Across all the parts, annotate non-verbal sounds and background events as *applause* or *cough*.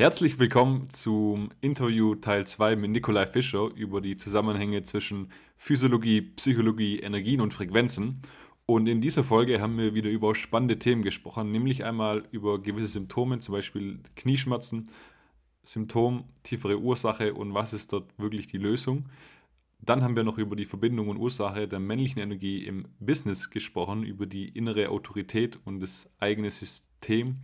Herzlich willkommen zum Interview Teil 2 mit Nikolai Fischer über die Zusammenhänge zwischen Physiologie, Psychologie, Energien und Frequenzen. Und in dieser Folge haben wir wieder über spannende Themen gesprochen, nämlich einmal über gewisse Symptome, zum Beispiel Knieschmerzen, Symptom, tiefere Ursache und was ist dort wirklich die Lösung. Dann haben wir noch über die Verbindung und Ursache der männlichen Energie im Business gesprochen, über die innere Autorität und das eigene System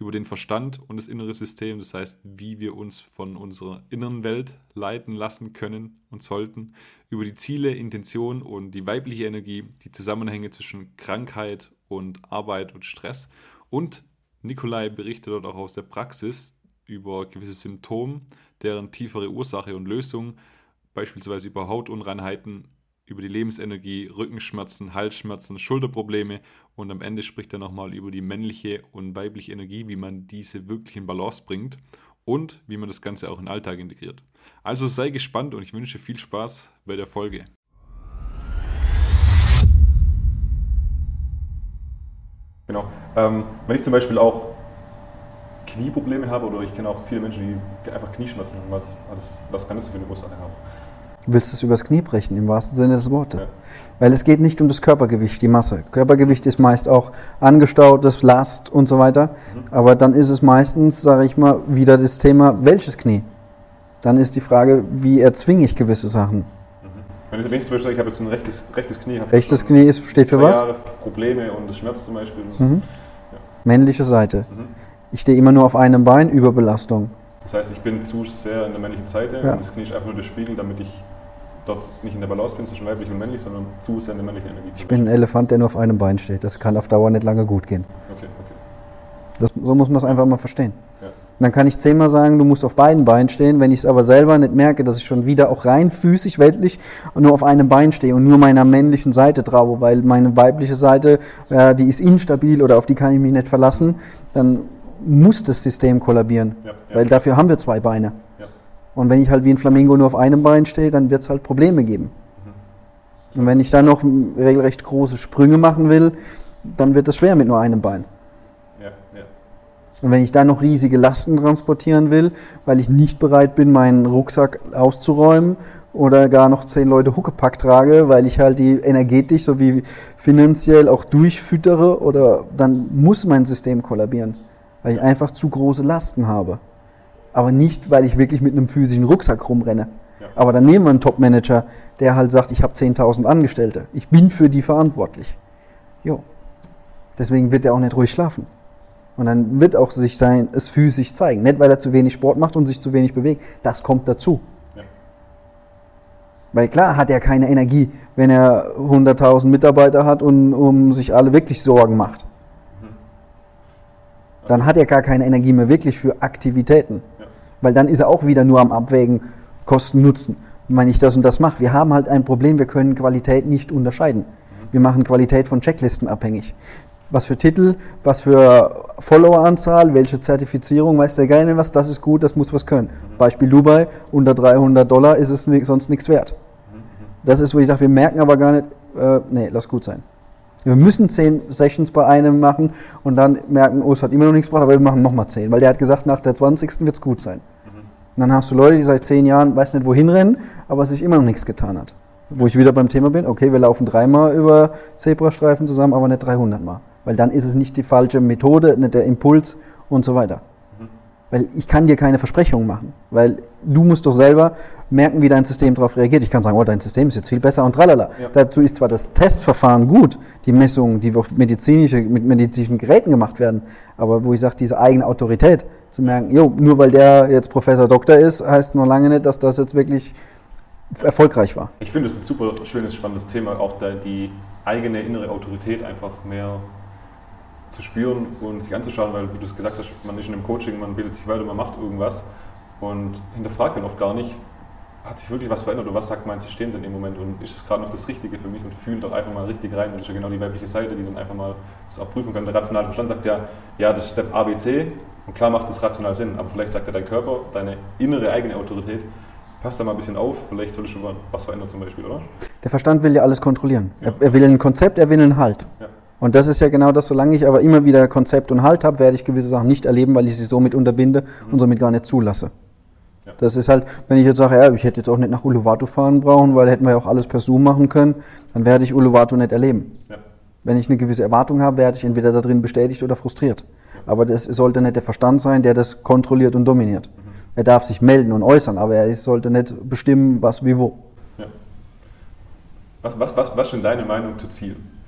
über den Verstand und das innere System, das heißt, wie wir uns von unserer inneren Welt leiten lassen können und sollten, über die Ziele, Intention und die weibliche Energie, die Zusammenhänge zwischen Krankheit und Arbeit und Stress. Und Nikolai berichtet dort auch aus der Praxis über gewisse Symptome, deren tiefere Ursache und Lösung, beispielsweise über Hautunreinheiten, über die Lebensenergie, Rückenschmerzen, Halsschmerzen, Schulterprobleme und am Ende spricht er nochmal über die männliche und weibliche Energie, wie man diese wirklich in Balance bringt und wie man das Ganze auch in den Alltag integriert. Also sei gespannt und ich wünsche viel Spaß bei der Folge. Genau. Ähm, wenn ich zum Beispiel auch Knieprobleme habe oder ich kenne auch viele Menschen, die einfach Knieschmerzen haben, was, was, was kann das für eine Ursache haben? Du willst es übers Knie brechen, im wahrsten Sinne des Wortes. Ja. Weil es geht nicht um das Körpergewicht, die Masse. Körpergewicht ist meist auch angestautes, Last und so weiter. Mhm. Aber dann ist es meistens, sage ich mal, wieder das Thema, welches Knie? Dann ist die Frage, wie erzwinge ich gewisse Sachen? Mhm. Wenn ich, wenn ich zum Beispiel, ich habe jetzt ein rechtes, rechtes Knie. Rechtes Knie ist, steht für was? Jahre Probleme und Schmerz zum Beispiel. Mhm. Ja. Männliche Seite. Mhm. Ich stehe immer nur auf einem Bein, Überbelastung. Das heißt, ich bin zu sehr in der männlichen Seite ja. und das Knie ist einfach nur der Spiegel, damit ich dort nicht in der Balance bin zwischen weiblich und männlich, sondern zu sehr in der männlichen Energie. Ich bin ein Elefant, der nur auf einem Bein steht. Das kann auf Dauer nicht lange gut gehen. Okay, okay. Das, so muss man es einfach mal verstehen. Ja. Dann kann ich zehnmal sagen, du musst auf beiden Beinen stehen. Wenn ich es aber selber nicht merke, dass ich schon wieder auch rein physisch, weltlich nur auf einem Bein stehe und nur meiner männlichen Seite traue, weil meine weibliche Seite, äh, die ist instabil oder auf die kann ich mich nicht verlassen, dann muss das System kollabieren. Ja, ja. Weil dafür haben wir zwei Beine. Und wenn ich halt wie ein Flamingo nur auf einem Bein stehe, dann wird es halt Probleme geben. Mhm. Und wenn ich dann noch regelrecht große Sprünge machen will, dann wird es schwer mit nur einem Bein. Ja, ja. Und wenn ich dann noch riesige Lasten transportieren will, weil ich nicht bereit bin, meinen Rucksack auszuräumen oder gar noch zehn Leute Huckepack trage, weil ich halt die energetisch sowie finanziell auch durchfüttere, oder dann muss mein System kollabieren, weil ich einfach zu große Lasten habe aber nicht, weil ich wirklich mit einem physischen Rucksack rumrenne. Ja. Aber dann nehmen wir einen Top-Manager, der halt sagt, ich habe 10.000 Angestellte, ich bin für die verantwortlich. Jo. Deswegen wird er auch nicht ruhig schlafen. Und dann wird auch sich sein, es physisch zeigen. Nicht, weil er zu wenig Sport macht und sich zu wenig bewegt. Das kommt dazu. Ja. Weil klar hat er keine Energie, wenn er 100.000 Mitarbeiter hat und um sich alle wirklich Sorgen macht. Mhm. Dann hat er gar keine Energie mehr wirklich für Aktivitäten. Weil dann ist er auch wieder nur am Abwägen Kosten-Nutzen. Wenn ich das und das mache, wir haben halt ein Problem, wir können Qualität nicht unterscheiden. Wir machen Qualität von Checklisten abhängig. Was für Titel, was für Followeranzahl, welche Zertifizierung, weiß der gerne was, das ist gut, das muss was können. Beispiel Dubai, unter 300 Dollar ist es sonst nichts wert. Das ist, wo ich sage, wir merken aber gar nicht, äh, nee, lass gut sein. Wir müssen zehn Sessions bei einem machen und dann merken, oh, es hat immer noch nichts gebracht, aber wir machen nochmal zehn, weil der hat gesagt, nach der 20. wird es gut sein. Mhm. Und dann hast du Leute, die seit zehn Jahren, weiß nicht wohin rennen, aber sich immer noch nichts getan hat. Wo ich wieder beim Thema bin, okay, wir laufen dreimal über Zebrastreifen zusammen, aber nicht 300 Mal. Weil dann ist es nicht die falsche Methode, nicht der Impuls und so weiter. Weil ich kann dir keine Versprechungen machen. Weil du musst doch selber merken, wie dein System darauf reagiert. Ich kann sagen, oh, dein System ist jetzt viel besser und tralala. Ja. Dazu ist zwar das Testverfahren gut, die Messungen, die medizinische, mit medizinischen Geräten gemacht werden, aber wo ich sage, diese eigene Autorität zu merken, jo, nur weil der jetzt Professor Doktor ist, heißt noch lange nicht, dass das jetzt wirklich erfolgreich war. Ich finde es ein super schönes, spannendes Thema, auch die eigene innere Autorität einfach mehr zu spüren und sich anzuschauen, weil, wie du es gesagt hast, man ist in einem Coaching, man bildet sich weiter, man macht irgendwas und hinterfragt dann oft gar nicht, hat sich wirklich was verändert oder was sagt mein System denn im Moment und ist es gerade noch das Richtige für mich und fühlt doch einfach mal richtig rein. Das ist ja genau die weibliche Seite, die dann einfach mal das auch prüfen kann. Der rationale Verstand sagt ja, ja, das ist Step ABC und klar macht das rational Sinn, aber vielleicht sagt ja dein Körper, deine innere eigene Autorität, passt da mal ein bisschen auf, vielleicht soll ich schon was verändern zum Beispiel, oder? Der Verstand will ja alles kontrollieren. Ja. Er, will ein Konzept, er will einen Halt. Ja. Und das ist ja genau das, solange ich aber immer wieder Konzept und Halt habe, werde ich gewisse Sachen nicht erleben, weil ich sie somit unterbinde und somit gar nicht zulasse. Ja. Das ist halt, wenn ich jetzt sage, ja, ich hätte jetzt auch nicht nach Uluwatu fahren brauchen, weil hätten wir ja auch alles per Zoom machen können, dann werde ich Uluwatu nicht erleben. Ja. Wenn ich eine gewisse Erwartung habe, werde ich entweder da drin bestätigt oder frustriert. Aber das sollte nicht der Verstand sein, der das kontrolliert und dominiert. Mhm. Er darf sich melden und äußern, aber er sollte nicht bestimmen, was wie wo. Was, was, was, was ist denn deine Meinung zu Zielen?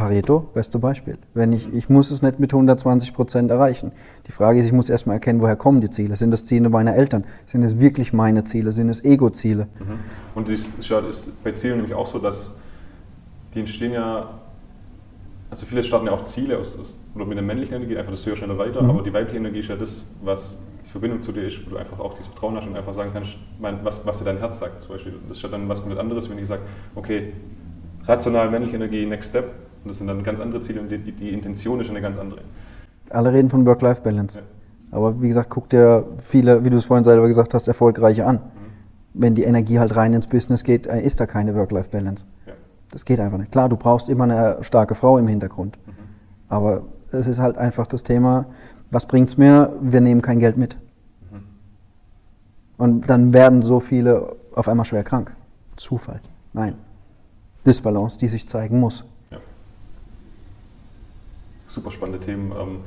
Pareto, beste Beispiel. Wenn ich, ich muss es nicht mit 120 Prozent erreichen. Die Frage ist, ich muss erstmal erkennen, woher kommen die Ziele? Sind das Ziele meiner Eltern? Sind es wirklich meine Ziele? Sind es Ego-Ziele? Mhm. Und es ist bei Zielen nämlich auch so, dass die entstehen ja, also viele starten ja auch Ziele aus, aus oder mit der männlichen Energie, einfach das höher, schneller, weiter, mhm. aber die weibliche Energie ist ja das, was die Verbindung zu dir ist, wo du einfach auch dieses Vertrauen hast und einfach sagen kannst, mein, was, was dir dein Herz sagt zum Beispiel. Das ist ja dann was komplett anderes, wenn ich sage, okay, rational männliche Energie, Next Step, und das sind dann ganz andere Ziele und die, die Intention ist eine ganz andere. Alle reden von Work-Life-Balance. Ja. Aber wie gesagt, guck dir viele, wie du es vorhin selber gesagt hast, erfolgreiche an. Mhm. Wenn die Energie halt rein ins Business geht, äh, ist da keine Work-Life-Balance. Ja. Das geht einfach nicht. Klar, du brauchst immer eine starke Frau im Hintergrund. Mhm. Aber es ist halt einfach das Thema, was bringt es mir? Wir nehmen kein Geld mit. Mhm. Und dann werden so viele auf einmal schwer krank. Zufall. Nein. Disbalance, die sich zeigen muss super spannende Themen. Ähm,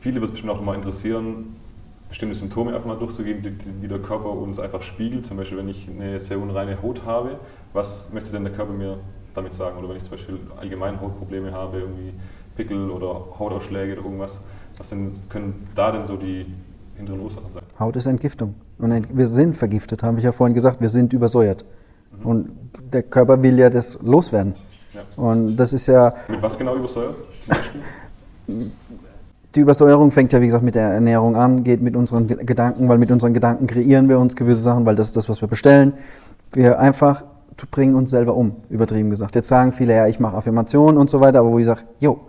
viele wird es bestimmt auch mal interessieren, bestimmte Symptome einfach mal durchzugehen, die, die, der Körper uns einfach spiegelt. Zum Beispiel, wenn ich eine sehr unreine Haut habe, was möchte denn der Körper mir damit sagen? Oder wenn ich zum Beispiel allgemein Hautprobleme habe, irgendwie Pickel oder Hautausschläge oder irgendwas, was denn, können da denn so die hinteren Ursachen sein? Haut ist Entgiftung. Und wir sind vergiftet, habe ich ja vorhin gesagt, wir sind übersäuert. Mhm. Und der Körper will ja das loswerden. Ja. Und das ist ja. Mit was genau übersäuert? *laughs* Die Übersäuerung fängt ja, wie gesagt, mit der Ernährung an, geht mit unseren Gedanken, weil mit unseren Gedanken kreieren wir uns gewisse Sachen, weil das ist das, was wir bestellen. Wir einfach bringen uns selber um, übertrieben gesagt. Jetzt sagen viele, ja, ich mache Affirmationen und so weiter, aber wo ich sage, jo,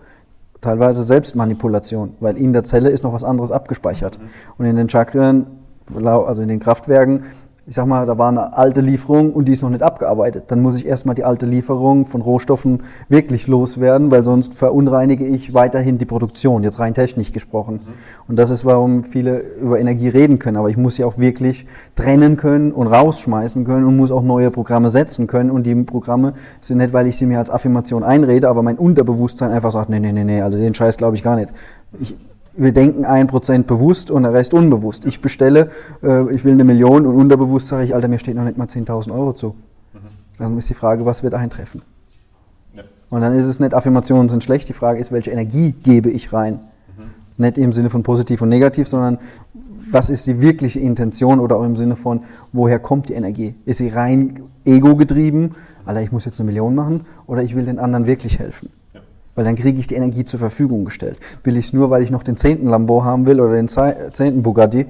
teilweise Selbstmanipulation, weil in der Zelle ist noch was anderes abgespeichert. Mhm. Und in den Chakren, also in den Kraftwerken, ich sag mal, da war eine alte Lieferung und die ist noch nicht abgearbeitet. Dann muss ich erstmal die alte Lieferung von Rohstoffen wirklich loswerden, weil sonst verunreinige ich weiterhin die Produktion, jetzt rein technisch gesprochen. Mhm. Und das ist, warum viele über Energie reden können. Aber ich muss sie auch wirklich trennen können und rausschmeißen können und muss auch neue Programme setzen können. Und die Programme sind nicht, weil ich sie mir als Affirmation einrede, aber mein Unterbewusstsein einfach sagt, nee, nee, nee, nee, also den Scheiß glaube ich gar nicht. Ich, wir denken ein Prozent bewusst und der Rest unbewusst. Ich bestelle, äh, ich will eine Million und unterbewusst sage ich, Alter, mir steht noch nicht mal 10.000 Euro zu. Mhm. Dann ist die Frage, was wird eintreffen? Ja. Und dann ist es nicht, Affirmationen sind schlecht, die Frage ist, welche Energie gebe ich rein? Mhm. Nicht im Sinne von positiv und negativ, sondern was ist die wirkliche Intention oder auch im Sinne von, woher kommt die Energie? Ist sie rein ego-getrieben, Alter, ich muss jetzt eine Million machen, oder ich will den anderen wirklich helfen? Weil dann kriege ich die Energie zur Verfügung gestellt. Will ich es nur, weil ich noch den zehnten Lambo haben will oder den zehnten Bugatti,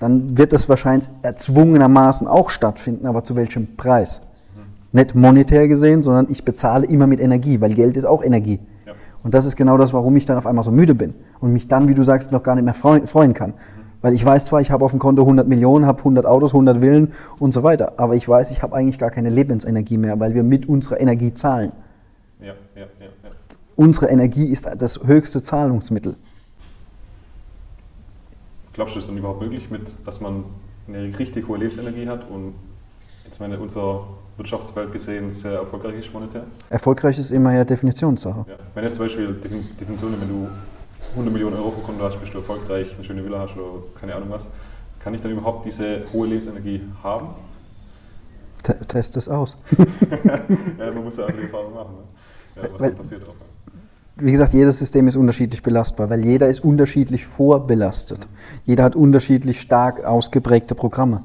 dann wird das wahrscheinlich erzwungenermaßen auch stattfinden, aber zu welchem Preis? Mhm. Nicht monetär gesehen, sondern ich bezahle immer mit Energie, weil Geld ist auch Energie. Ja. Und das ist genau das, warum ich dann auf einmal so müde bin und mich dann, wie du sagst, noch gar nicht mehr freuen kann. Mhm. Weil ich weiß zwar, ich habe auf dem Konto 100 Millionen, habe 100 Autos, 100 Villen und so weiter, aber ich weiß, ich habe eigentlich gar keine Lebensenergie mehr, weil wir mit unserer Energie zahlen. Ja, ja unsere Energie ist das höchste Zahlungsmittel. Glaubst du, ist dann überhaupt möglich, mit, dass man eine richtig hohe Lebensenergie hat und jetzt meine, unser Wirtschaftswelt gesehen sehr erfolgreich ist monetär? Erfolgreich ist immer ja Definitionssache. Ja. Wenn jetzt zum Beispiel Definition, wenn du 100 Millionen Euro vom Konto hast, bist du erfolgreich, eine schöne Villa hast oder keine Ahnung was, kann ich dann überhaupt diese hohe Lebensenergie haben? Test es aus. *laughs* ja, man muss ja andere Erfahrungen machen. Ne? Ja, was Weil, dann passiert auch wie gesagt, jedes System ist unterschiedlich belastbar, weil jeder ist unterschiedlich vorbelastet. Jeder hat unterschiedlich stark ausgeprägte Programme.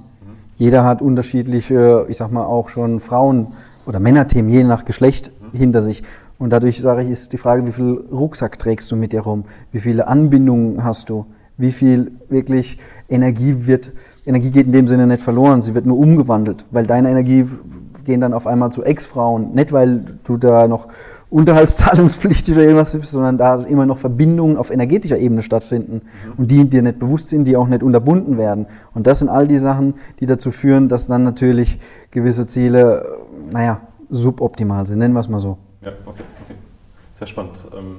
Jeder hat unterschiedliche, ich sag mal auch schon Frauen- oder Männerthemen, je nach Geschlecht hinter sich. Und dadurch sage ich, ist die Frage, wie viel Rucksack trägst du mit dir rum? Wie viele Anbindungen hast du? Wie viel wirklich Energie wird, Energie geht in dem Sinne nicht verloren, sie wird nur umgewandelt, weil deine Energie gehen dann auf einmal zu Ex-Frauen, nicht weil du da noch unterhaltszahlungspflichtig oder irgendwas ist, sondern da immer noch Verbindungen auf energetischer Ebene stattfinden mhm. und die dir nicht bewusst sind, die auch nicht unterbunden werden. Und das sind all die Sachen, die dazu führen, dass dann natürlich gewisse Ziele, naja, suboptimal sind, nennen wir es mal so. Ja, okay, okay. Sehr spannend. Ähm,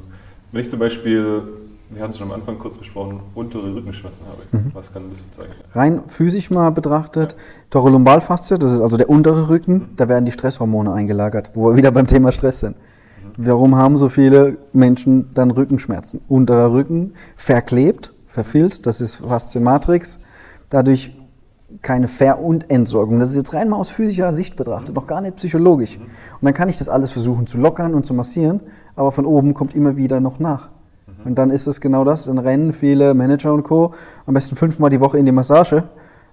wenn ich zum Beispiel, wir hatten es schon am Anfang kurz besprochen, untere Rückenschmerzen habe, mhm. was kann das bezeichnen? Rein physisch mal betrachtet, ja. Thorilumbalfaszie, das ist also der untere Rücken, mhm. da werden die Stresshormone eingelagert, wo wir wieder beim Thema Stress sind. Warum haben so viele Menschen dann Rückenschmerzen? Unterer Rücken verklebt, verfilzt, das ist Faszienmatrix, dadurch keine Ver- und Entsorgung. Das ist jetzt rein mal aus physischer Sicht betrachtet, noch gar nicht psychologisch. Und dann kann ich das alles versuchen zu lockern und zu massieren, aber von oben kommt immer wieder noch nach. Und dann ist es genau das, dann rennen viele Manager und Co. am besten fünfmal die Woche in die Massage,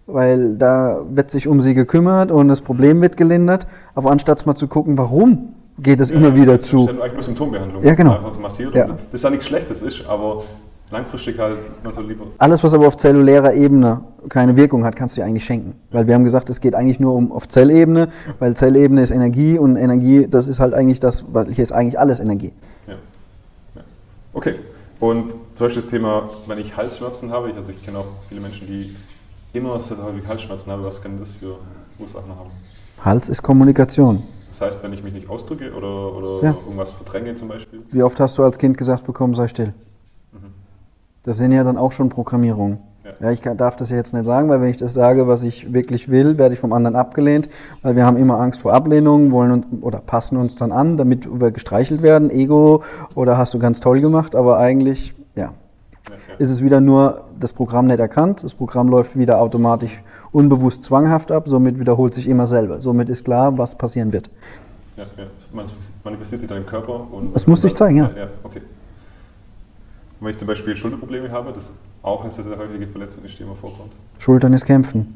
weil da wird sich um sie gekümmert und das Problem wird gelindert, aber anstatt mal zu gucken, warum geht es ja, immer wieder zu. Das ist ja eigentlich nur Symptombehandlung. Ja, genau. Einfach massiert. Ja. Das ist ja nichts Schlechtes ist, aber langfristig halt so lieber. Alles, was aber auf zellulärer Ebene keine Wirkung hat, kannst du dir eigentlich schenken. Weil wir haben gesagt, es geht eigentlich nur um auf Zellebene, weil Zellebene ist Energie und Energie, das ist halt eigentlich das, weil hier ist eigentlich alles Energie. Ja. ja. Okay. Und zum Beispiel das Thema, wenn ich Halsschmerzen habe, also ich kenne auch viele Menschen, die immer sehr häufig Halsschmerzen haben, was kann das für Ursachen haben? Hals ist Kommunikation. Das heißt, wenn ich mich nicht ausdrücke oder, oder ja. irgendwas verdränge zum Beispiel? Wie oft hast du als Kind gesagt bekommen, sei still? Das sind ja dann auch schon Programmierungen. Ja. ja, ich darf das ja jetzt nicht sagen, weil wenn ich das sage, was ich wirklich will, werde ich vom anderen abgelehnt, weil wir haben immer Angst vor Ablehnung, wollen uns, oder passen uns dann an, damit wir gestreichelt werden, Ego oder hast du ganz toll gemacht, aber eigentlich. Ist es wieder nur das Programm nicht erkannt, das Programm läuft wieder automatisch unbewusst zwanghaft ab, somit wiederholt sich immer selber. Somit ist klar, was passieren wird. Ja, ja. manifestiert sich dann im Körper. Und das muss ich zeigen, ja. ja okay wenn ich zum Beispiel Schulterprobleme habe, das auch eine sehr, sehr häufige Verletzung ist, die immer vorkommt. Schultern ist Kämpfen.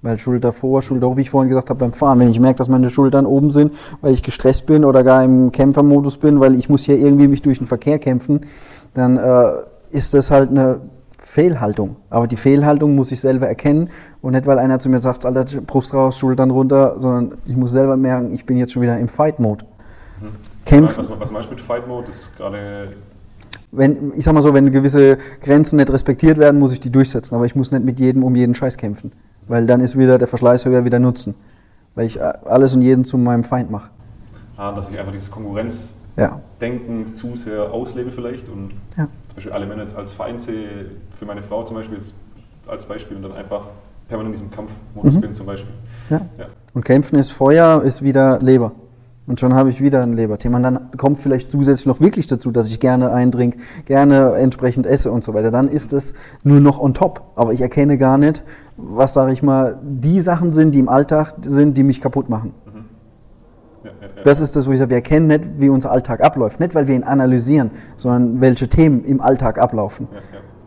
Weil Schulter vor, Schulter hoch, wie ich vorhin gesagt habe beim Fahren, wenn ich merke, dass meine Schultern oben sind, weil ich gestresst bin oder gar im Kämpfermodus bin, weil ich muss hier irgendwie mich durch den Verkehr kämpfen, dann äh, ist das halt eine Fehlhaltung. Aber die Fehlhaltung muss ich selber erkennen und nicht, weil einer zu mir sagt, Alter, Brust raus, Schultern runter, sondern ich muss selber merken, ich bin jetzt schon wieder im Fight-Mode. Mhm. Kämpfen. Was, was meinst du mit Fight-Mode? Das ist gerade wenn, ich sag mal so, wenn gewisse Grenzen nicht respektiert werden, muss ich die durchsetzen. Aber ich muss nicht mit jedem um jeden Scheiß kämpfen. Weil dann ist wieder der Verschleiß höher wieder Nutzen. Weil ich alles und jeden zu meinem Feind mache. Ah, dass ich einfach dieses Konkurrenzdenken ja. zu sehr auslebe vielleicht und ja. zum Beispiel alle Männer jetzt als Feind sehe, für meine Frau zum Beispiel als Beispiel und dann einfach permanent in diesem Kampfmodus mhm. bin zum Beispiel. Ja. ja. Und Kämpfen ist Feuer, ist wieder Leber. Und schon habe ich wieder ein Leberthema. Und dann kommt vielleicht zusätzlich noch wirklich dazu, dass ich gerne eindrink, gerne entsprechend esse und so weiter. Dann ist es nur noch on top. Aber ich erkenne gar nicht, was, sage ich mal, die Sachen sind, die im Alltag sind, die mich kaputt machen. Mhm. Ja, ja, ja. Das ist das, wo ich sage, wir erkennen nicht, wie unser Alltag abläuft. Nicht, weil wir ihn analysieren, sondern welche Themen im Alltag ablaufen.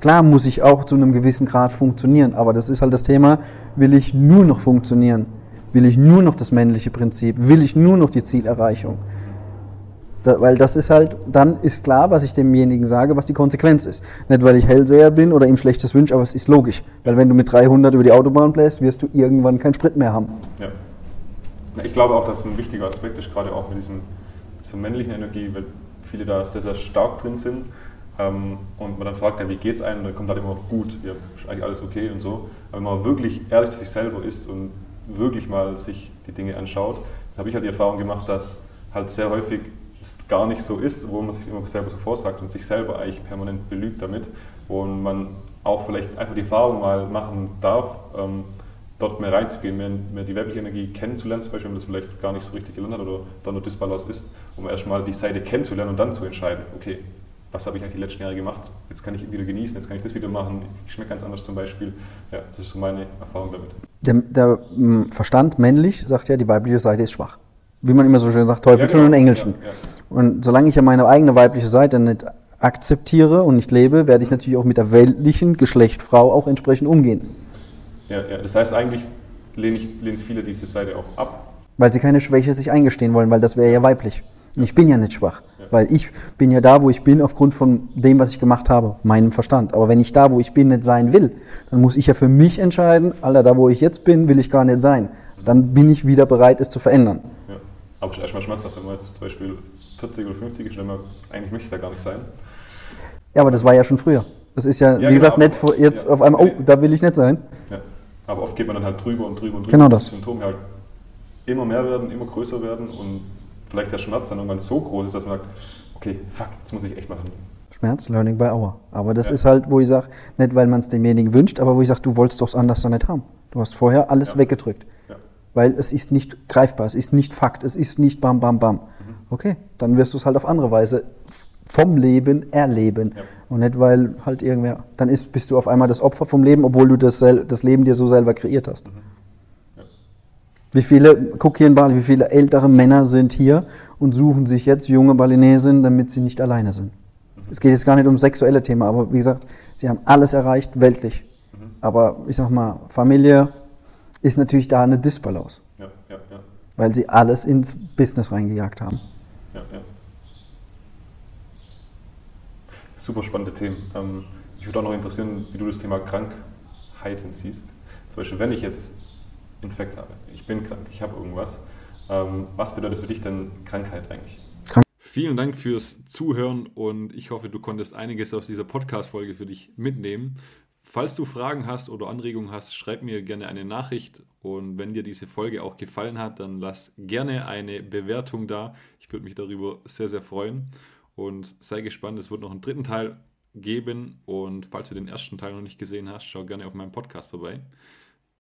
Klar muss ich auch zu einem gewissen Grad funktionieren, aber das ist halt das Thema, will ich nur noch funktionieren? Will ich nur noch das männliche Prinzip? Will ich nur noch die Zielerreichung? Da, weil das ist halt, dann ist klar, was ich demjenigen sage, was die Konsequenz ist. Nicht, weil ich Hellseher bin oder ihm Schlechtes wünsche, aber es ist logisch. Weil wenn du mit 300 über die Autobahn bläst, wirst du irgendwann keinen Sprit mehr haben. Ja. Ich glaube auch, dass ein wichtiger Aspekt ist, gerade auch mit diesem, dieser männlichen Energie, weil viele da sehr, sehr stark drin sind. Ähm, und man dann fragt, ja, wie geht es einem? dann kommt halt immer gut, ja, ist eigentlich alles okay und so. Aber wenn man wirklich ehrlich zu sich selber ist und wirklich mal sich die Dinge anschaut, habe ich halt die Erfahrung gemacht, dass halt sehr häufig es gar nicht so ist, wo man sich immer selber so vorsagt und sich selber eigentlich permanent belügt damit und man auch vielleicht einfach die Erfahrung mal machen darf, ähm, dort mehr reinzugehen, mehr, mehr, die weibliche Energie kennenzulernen, zum Beispiel, wenn man das vielleicht gar nicht so richtig gelernt hat oder da nur Disbalance ist, um erstmal die Seite kennenzulernen und dann zu entscheiden, okay, was habe ich eigentlich die letzten Jahre gemacht? Jetzt kann ich wieder genießen, jetzt kann ich das wieder machen, ich schmecke ganz anders zum Beispiel. Ja, das ist so meine Erfahrung damit. Der, der hm, Verstand männlich sagt ja, die weibliche Seite ist schwach. Wie man immer so schön sagt, Teufelchen ja, genau. und Engelchen. Ja. Und solange ich ja meine eigene weibliche Seite nicht akzeptiere und nicht lebe, werde ich natürlich auch mit der weltlichen Geschlecht Frau auch entsprechend umgehen. Ja, ja. das heißt eigentlich lehnen, lehnen viele diese Seite auch ab. Weil sie keine Schwäche sich eingestehen wollen, weil das wäre ja weiblich. Und ich bin ja nicht schwach, weil ich bin ja da, wo ich bin, aufgrund von dem, was ich gemacht habe, meinem Verstand. Aber wenn ich da, wo ich bin, nicht sein will, dann muss ich ja für mich entscheiden, Alter, da, wo ich jetzt bin, will ich gar nicht sein. Dann bin ich wieder bereit, es zu verändern. Ja. Aber erstmal schmerzhaft, wenn man jetzt zum Beispiel 40 oder 50 ist, dann eigentlich möchte ich da gar nicht sein. Ja, aber das war ja schon früher. Das ist ja, ja wie genau, gesagt, nicht jetzt ja, auf einmal, oh, da will ich nicht sein. Ja. Aber oft geht man dann halt drüber und drüber und drüber, genau das. die Symptome halt immer mehr werden, immer größer werden und vielleicht der Schmerz dann irgendwann so groß ist, dass man sagt, okay, fuck, das muss ich echt machen. Schmerz, Learning by Hour. Aber das ja. ist halt, wo ich sage, nicht weil man es demjenigen wünscht, aber wo ich sage, du wolltest doch es anders doch nicht haben. Du hast vorher alles ja. weggedrückt. Ja. Weil es ist nicht greifbar, es ist nicht Fakt, es ist nicht bam, bam, bam. Mhm. Okay, dann wirst du es halt auf andere Weise vom Leben erleben. Und nicht, weil halt irgendwer, dann ist, bist du auf einmal das Opfer vom Leben, obwohl du das, das Leben dir so selber kreiert hast. Mhm. Wie viele, guck hier in Bali, wie viele ältere Männer sind hier und suchen sich jetzt junge Balinesen, damit sie nicht alleine sind. Es geht jetzt gar nicht um sexuelle Themen, aber wie gesagt, sie haben alles erreicht, weltlich. Mhm. Aber ich sag mal, Familie ist natürlich da eine Disbalance. Ja, ja, ja. Weil sie alles ins Business reingejagt haben. Ja, ja. Super spannende Themen. Ähm, ich würde auch noch interessieren, wie du das Thema Krankheiten siehst. Zum Beispiel, wenn ich jetzt Infekt habe, ich bin krank, ich habe irgendwas. Ähm, was bedeutet für dich denn Krankheit eigentlich? Vielen Dank fürs Zuhören und ich hoffe, du konntest einiges aus dieser Podcast-Folge für dich mitnehmen. Falls du Fragen hast oder Anregungen hast, schreib mir gerne eine Nachricht und wenn dir diese Folge auch gefallen hat, dann lass gerne eine Bewertung da. Ich würde mich darüber sehr, sehr freuen und sei gespannt, es wird noch einen dritten Teil geben und falls du den ersten Teil noch nicht gesehen hast, schau gerne auf meinem Podcast vorbei.